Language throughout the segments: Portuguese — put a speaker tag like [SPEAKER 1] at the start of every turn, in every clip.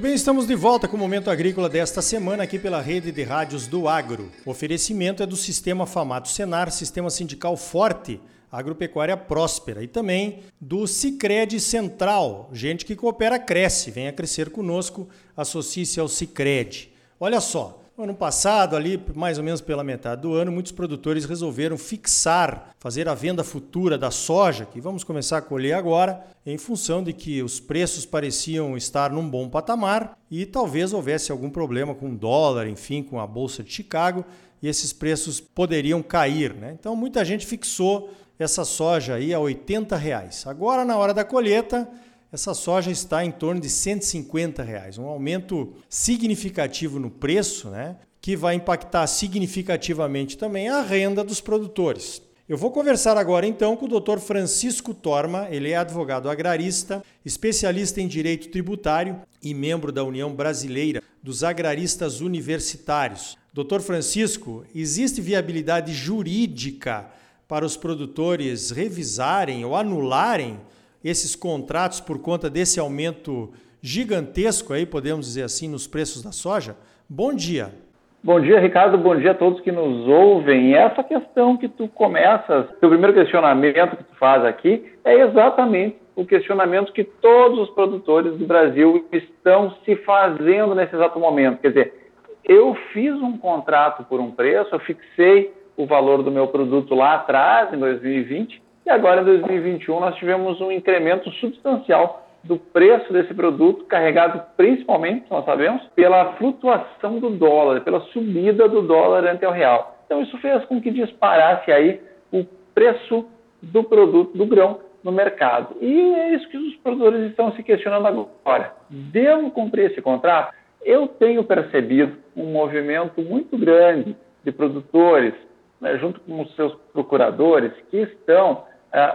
[SPEAKER 1] Muito bem, estamos de volta com o Momento Agrícola desta semana aqui pela rede de rádios do Agro. O oferecimento é do Sistema Famato Senar, Sistema Sindical Forte, Agropecuária Próspera e também do Cicred Central. Gente que coopera cresce, venha crescer conosco, associe-se ao Cicred. Olha só, Ano passado, ali mais ou menos pela metade do ano, muitos produtores resolveram fixar, fazer a venda futura da soja, que vamos começar a colher agora, em função de que os preços pareciam estar num bom patamar e talvez houvesse algum problema com o dólar, enfim, com a bolsa de Chicago, e esses preços poderiam cair. Né? Então muita gente fixou essa soja aí a 80 reais. Agora, na hora da colheita, essa soja está em torno de 150 reais, um aumento significativo no preço, né? Que vai impactar significativamente também a renda dos produtores. Eu vou conversar agora então com o Dr. Francisco Torma, ele é advogado agrarista, especialista em direito tributário e membro da União Brasileira dos Agraristas Universitários. Doutor Francisco, existe viabilidade jurídica para os produtores revisarem ou anularem esses contratos por conta desse aumento gigantesco aí, podemos dizer assim, nos preços da soja? Bom dia.
[SPEAKER 2] Bom dia, Ricardo. Bom dia a todos que nos ouvem. Essa questão que tu começas, o primeiro questionamento que tu faz aqui é exatamente o questionamento que todos os produtores do Brasil estão se fazendo nesse exato momento. Quer dizer, eu fiz um contrato por um preço, eu fixei o valor do meu produto lá atrás, em 2020, e agora, em 2021, nós tivemos um incremento substancial do preço desse produto, carregado principalmente, nós sabemos, pela flutuação do dólar, pela subida do dólar ante o real. Então, isso fez com que disparasse aí o preço do produto, do grão, no mercado. E é isso que os produtores estão se questionando agora. Devo cumprir esse contrato? Eu tenho percebido um movimento muito grande de produtores, né, junto com os seus procuradores, que estão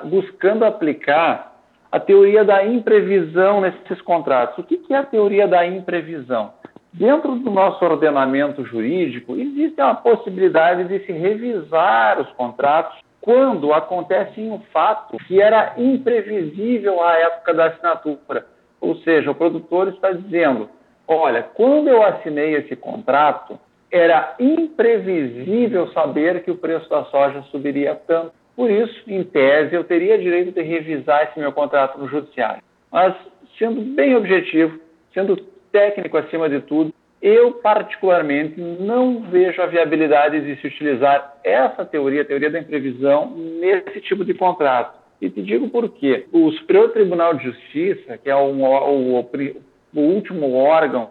[SPEAKER 2] buscando aplicar a teoria da imprevisão nesses contratos. O que, que é a teoria da imprevisão? Dentro do nosso ordenamento jurídico, existe a possibilidade de se revisar os contratos quando acontece um fato que era imprevisível à época da assinatura. Ou seja, o produtor está dizendo: olha, quando eu assinei esse contrato, era imprevisível saber que o preço da soja subiria tanto. Por isso, em tese, eu teria direito de revisar esse meu contrato no judiciário. Mas, sendo bem objetivo, sendo técnico acima de tudo, eu particularmente não vejo a viabilidade de se utilizar essa teoria, a teoria da imprevisão, nesse tipo de contrato. E te digo por quê. O Superior Tribunal de Justiça, que é o, o, o último órgão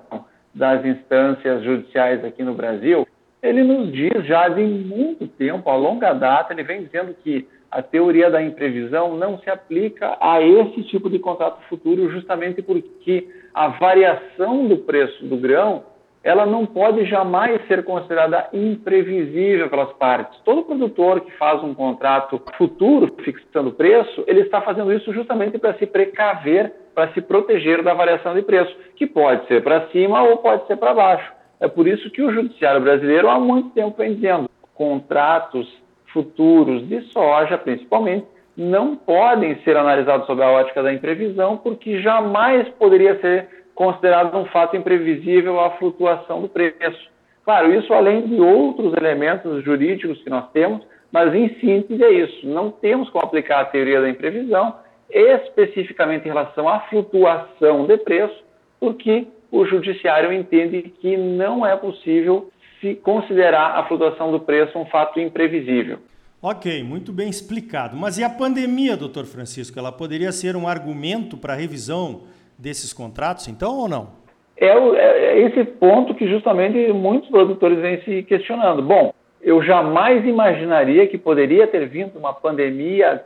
[SPEAKER 2] das instâncias judiciais aqui no Brasil, ele nos diz já de muito tempo, a longa data, ele vem dizendo que a teoria da imprevisão não se aplica a esse tipo de contrato futuro, justamente porque a variação do preço do grão ela não pode jamais ser considerada imprevisível pelas partes. Todo produtor que faz um contrato futuro fixando o preço, ele está fazendo isso justamente para se precaver, para se proteger da variação de preço, que pode ser para cima ou pode ser para baixo. É por isso que o judiciário brasileiro há muito tempo vem dizendo contratos futuros de soja, principalmente, não podem ser analisados sob a ótica da imprevisão, porque jamais poderia ser considerado um fato imprevisível a flutuação do preço. Claro, isso além de outros elementos jurídicos que nós temos, mas em síntese é isso. Não temos como aplicar a teoria da imprevisão especificamente em relação à flutuação de preço, porque o judiciário entende que não é possível se considerar a flutuação do preço um fato imprevisível.
[SPEAKER 1] Ok, muito bem explicado. Mas e a pandemia, doutor Francisco? Ela poderia ser um argumento para a revisão desses contratos, então, ou não?
[SPEAKER 2] É, é, esse ponto que justamente muitos produtores vêm se questionando. Bom, eu jamais imaginaria que poderia ter vindo uma pandemia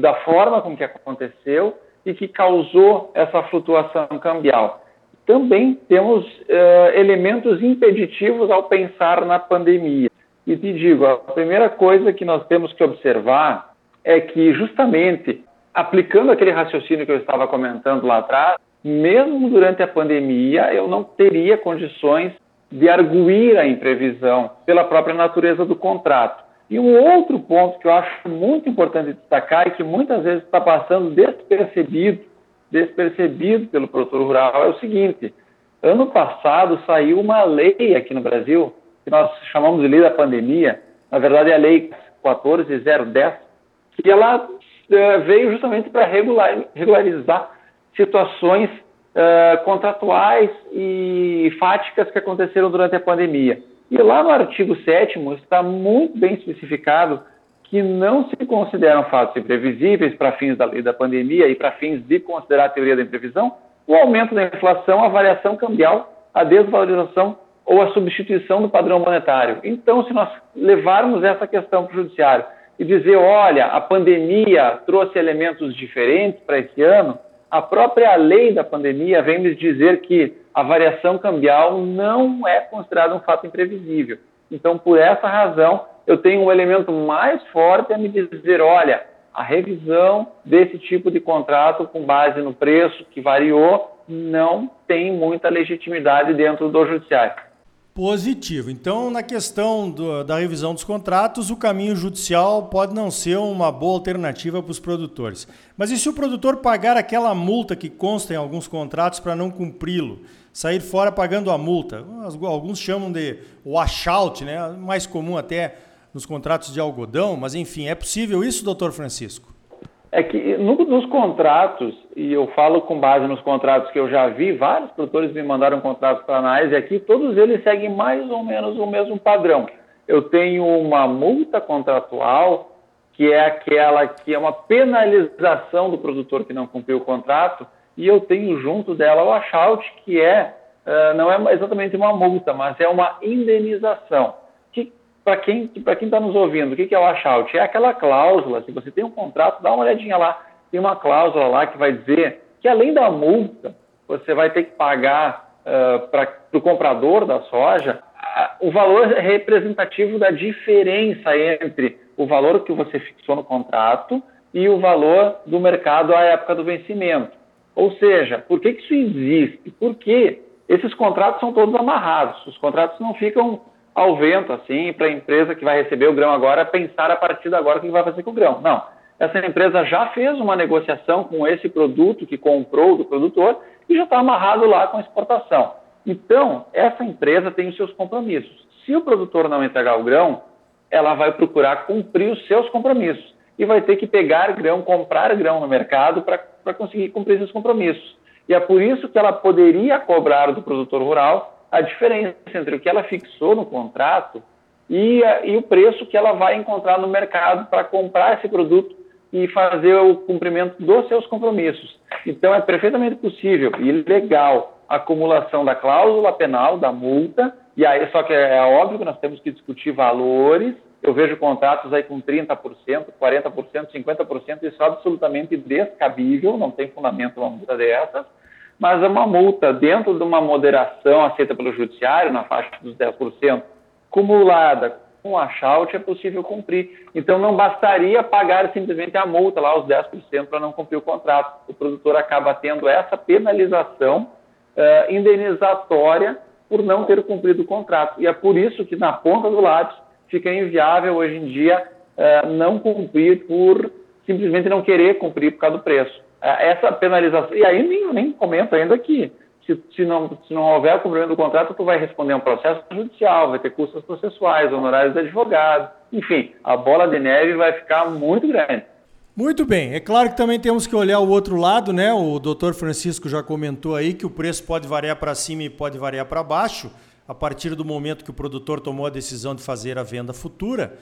[SPEAKER 2] da forma como que aconteceu e que causou essa flutuação cambial também temos uh, elementos impeditivos ao pensar na pandemia. E te digo, a primeira coisa que nós temos que observar é que, justamente, aplicando aquele raciocínio que eu estava comentando lá atrás, mesmo durante a pandemia, eu não teria condições de arguir a imprevisão pela própria natureza do contrato. E um outro ponto que eu acho muito importante destacar e que muitas vezes está passando despercebido despercebido pelo produtor rural é o seguinte: Ano passado saiu uma lei aqui no Brasil, que nós chamamos de lei da pandemia, na verdade é a lei 14010, que ela uh, veio justamente para regular, regularizar situações uh, contratuais e fáticas que aconteceram durante a pandemia. E lá no artigo 7 está muito bem especificado que não se consideram fatos imprevisíveis para fins da lei da pandemia e para fins de considerar a teoria da imprevisão o aumento da inflação, a variação cambial, a desvalorização ou a substituição do padrão monetário. Então, se nós levarmos essa questão para o judiciário e dizer, olha, a pandemia trouxe elementos diferentes para esse ano, a própria lei da pandemia vem nos dizer que a variação cambial não é considerada um fato imprevisível. Então, por essa razão, eu tenho um elemento mais forte a me dizer, olha, a revisão desse tipo de contrato com base no preço que variou não tem muita legitimidade dentro do judiciário.
[SPEAKER 1] Positivo. Então, na questão do, da revisão dos contratos, o caminho judicial pode não ser uma boa alternativa para os produtores. Mas e se o produtor pagar aquela multa que consta em alguns contratos para não cumpri-lo? Sair fora pagando a multa? Alguns chamam de washout, né? mais comum até nos contratos de algodão, mas enfim, é possível isso, doutor Francisco?
[SPEAKER 2] É que no, nos contratos, e eu falo com base nos contratos que eu já vi, vários produtores me mandaram contratos para análise aqui, todos eles seguem mais ou menos o mesmo padrão. Eu tenho uma multa contratual, que é aquela que é uma penalização do produtor que não cumpriu o contrato, e eu tenho junto dela o washout, que é, uh, não é exatamente uma multa, mas é uma indenização para quem para quem está nos ouvindo, o que, que é o washout? É aquela cláusula, se você tem um contrato, dá uma olhadinha lá, tem uma cláusula lá que vai dizer que além da multa, você vai ter que pagar uh, para o comprador da soja uh, o valor representativo da diferença entre o valor que você fixou no contrato e o valor do mercado à época do vencimento. Ou seja, por que, que isso existe? Porque esses contratos são todos amarrados. Os contratos não ficam ao vento, assim, para a empresa que vai receber o grão agora pensar a partir de agora o que vai fazer com o grão. Não. Essa empresa já fez uma negociação com esse produto que comprou do produtor e já está amarrado lá com a exportação. Então, essa empresa tem os seus compromissos. Se o produtor não entregar o grão, ela vai procurar cumprir os seus compromissos e vai ter que pegar grão, comprar grão no mercado para conseguir cumprir esses compromissos. E é por isso que ela poderia cobrar do produtor rural a diferença entre o que ela fixou no contrato e, a, e o preço que ela vai encontrar no mercado para comprar esse produto e fazer o cumprimento dos seus compromissos. Então, é perfeitamente possível e legal a acumulação da cláusula penal, da multa, e aí só que é, óbvio que nós temos que discutir valores. Eu vejo contratos aí com 30%, 40%, 50%, isso é absolutamente descabível, não tem fundamento uma multa dessas mas é uma multa dentro de uma moderação aceita pelo judiciário, na faixa dos 10%, acumulada com a shout, é possível cumprir. Então, não bastaria pagar simplesmente a multa, lá os 10%, para não cumprir o contrato. O produtor acaba tendo essa penalização uh, indenizatória por não ter cumprido o contrato. E é por isso que, na ponta do lápis, fica inviável hoje em dia uh, não cumprir por simplesmente não querer cumprir por causa do preço. É, essa penalização. E aí nem, nem comento ainda que se, se, não, se não houver cumprimento do contrato, tu vai responder um processo judicial, vai ter custos processuais, honorários de advogado, enfim, a bola de neve vai ficar muito grande.
[SPEAKER 1] Muito bem, é claro que também temos que olhar o outro lado, né? O doutor Francisco já comentou aí que o preço pode variar para cima e pode variar para baixo, a partir do momento que o produtor tomou a decisão de fazer a venda futura.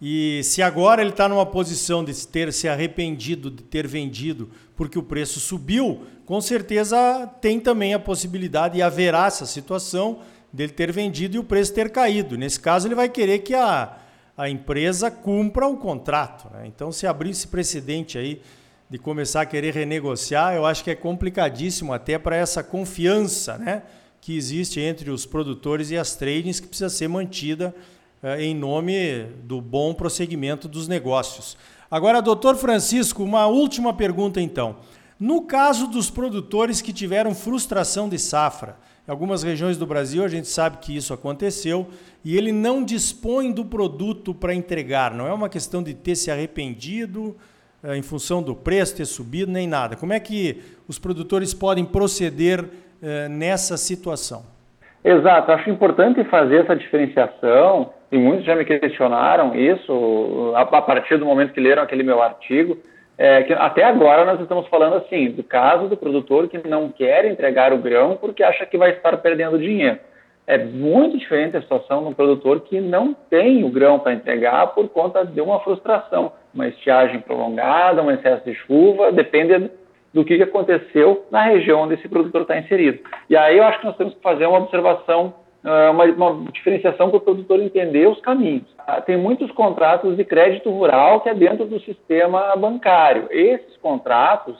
[SPEAKER 1] E se agora ele está numa posição de ter se arrependido de ter vendido porque o preço subiu, com certeza tem também a possibilidade e haverá essa situação dele ter vendido e o preço ter caído. Nesse caso, ele vai querer que a, a empresa cumpra o contrato. Né? Então, se abrir esse precedente aí de começar a querer renegociar, eu acho que é complicadíssimo até para essa confiança né, que existe entre os produtores e as tradings que precisa ser mantida em nome do bom prosseguimento dos negócios. Agora, doutor Francisco, uma última pergunta então. No caso dos produtores que tiveram frustração de safra, em algumas regiões do Brasil a gente sabe que isso aconteceu e ele não dispõe do produto para entregar, não é uma questão de ter se arrependido, eh, em função do preço ter subido, nem nada. Como é que os produtores podem proceder eh, nessa situação?
[SPEAKER 2] Exato, acho importante fazer essa diferenciação, e muitos já me questionaram isso a, partir do momento que leram aquele meu artigo. É, que até agora nós estamos falando assim do caso do produtor que não quer entregar o grão porque acha que vai estar perdendo dinheiro. É muito diferente a situação do produtor que não tem o grão para entregar por conta de uma frustração, uma estiagem prolongada, um excesso de chuva, depende do que aconteceu na região onde esse produtor está inserido. E aí eu acho que nós temos que fazer uma observação, uma, uma diferenciação para o produtor entender os caminhos. Ah, tem muitos contratos de crédito rural que é dentro do sistema bancário. Esses contratos,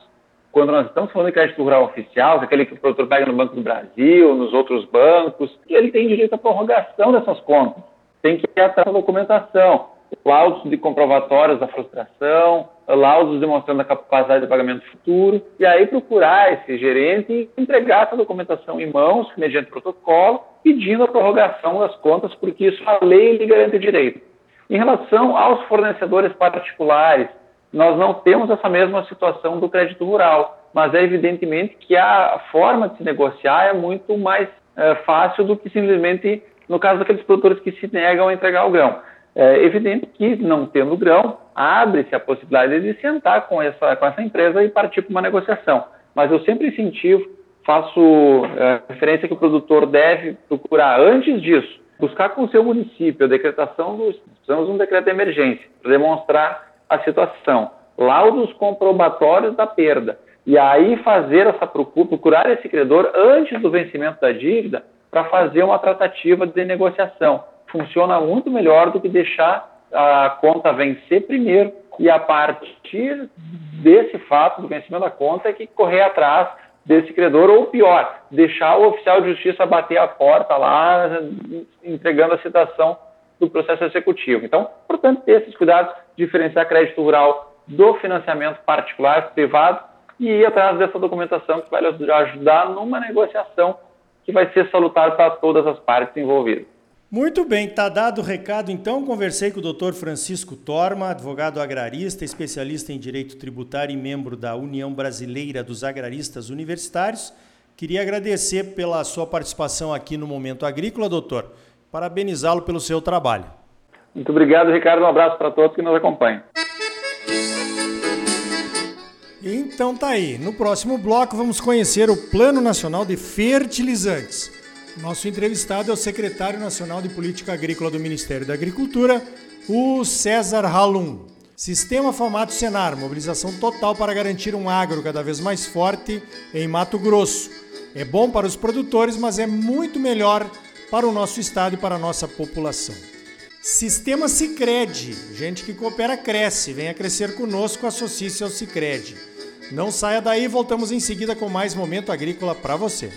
[SPEAKER 2] quando nós estamos falando de crédito rural oficial, é aquele que o produtor pega no Banco do Brasil, nos outros bancos, ele tem direito à prorrogação dessas contas. Tem que ir atrás da documentação, laudos de comprovatórios da frustração, laudos demonstrando a capacidade de pagamento futuro, e aí procurar esse gerente e entregar essa documentação em mãos, mediante protocolo, pedindo a prorrogação das contas, porque isso a lei lhe garante direito. Em relação aos fornecedores particulares, nós não temos essa mesma situação do crédito rural, mas é evidentemente que a forma de se negociar é muito mais é, fácil do que simplesmente no caso daqueles produtores que se negam a entregar o grão. É evidente que, não tendo grão, abre-se a possibilidade de sentar com essa, com essa empresa e partir para uma negociação. Mas eu sempre incentivo, faço é, referência que o produtor deve procurar, antes disso, buscar com o seu município a decretação dos. Precisamos de um decreto de emergência para demonstrar a situação, laudos comprobatórios da perda. E aí fazer essa procura, procurar esse credor antes do vencimento da dívida para fazer uma tratativa de negociação funciona muito melhor do que deixar a conta vencer primeiro e a partir desse fato do vencimento da conta é que correr atrás desse credor ou pior, deixar o oficial de justiça bater a porta lá entregando a citação do processo executivo. Então, portanto, ter esses cuidados, diferenciar crédito rural do financiamento particular, privado e ir atrás dessa documentação que vai ajudar numa negociação que vai ser salutar para todas as partes envolvidas.
[SPEAKER 1] Muito bem, está dado o recado então. Conversei com o Dr. Francisco Torma, advogado agrarista, especialista em direito tributário e membro da União Brasileira dos Agraristas Universitários. Queria agradecer pela sua participação aqui no Momento Agrícola, doutor. Parabenizá-lo pelo seu trabalho.
[SPEAKER 2] Muito obrigado, Ricardo. Um abraço para todos que nos acompanham.
[SPEAKER 1] Então tá aí. No próximo bloco vamos conhecer o Plano Nacional de Fertilizantes. Nosso entrevistado é o secretário nacional de Política Agrícola do Ministério da Agricultura, o César Halum. Sistema Famato Senar, mobilização total para garantir um agro cada vez mais forte em Mato Grosso. É bom para os produtores, mas é muito melhor para o nosso estado e para a nossa população. Sistema Sicredi, gente que coopera cresce, venha crescer conosco, associe-se ao Sicredi. Não saia daí, voltamos em seguida com mais momento agrícola para você.